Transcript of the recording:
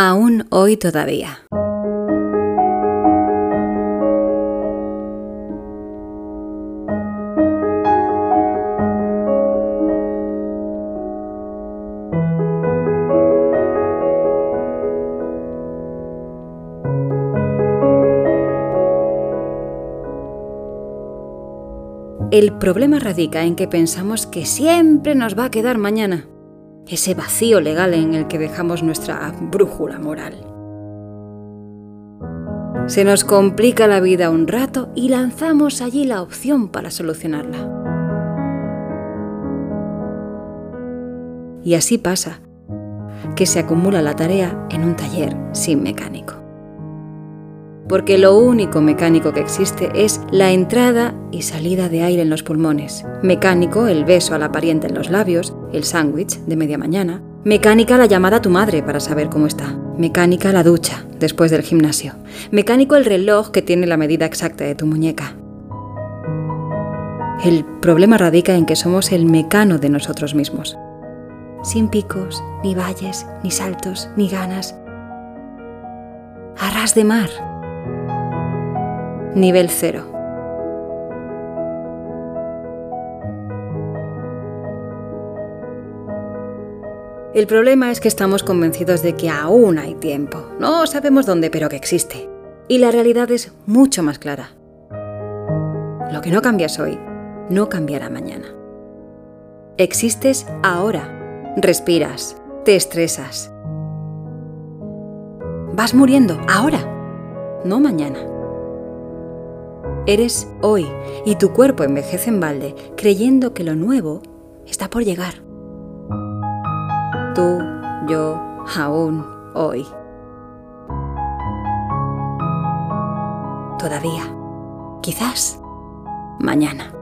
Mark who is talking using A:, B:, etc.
A: Aún hoy todavía. El problema radica en que pensamos que siempre nos va a quedar mañana, ese vacío legal en el que dejamos nuestra brújula moral. Se nos complica la vida un rato y lanzamos allí la opción para solucionarla. Y así pasa, que se acumula la tarea en un taller sin mecánico porque lo único mecánico que existe es la entrada y salida de aire en los pulmones. Mecánico el beso a la pariente en los labios, el sándwich de media mañana. Mecánica la llamada a tu madre para saber cómo está. Mecánica la ducha después del gimnasio. Mecánico el reloj que tiene la medida exacta de tu muñeca. El problema radica en que somos el mecano de nosotros mismos. Sin picos, ni valles, ni saltos, ni ganas. Arras de mar nivel cero. El problema es que estamos convencidos de que aún hay tiempo. No sabemos dónde, pero que existe. Y la realidad es mucho más clara. Lo que no cambias hoy, no cambiará mañana. Existes ahora. Respiras, te estresas. Vas muriendo ahora, no mañana. Eres hoy y tu cuerpo envejece en balde creyendo que lo nuevo está por llegar. Tú, yo, aún, hoy. Todavía. Quizás. Mañana.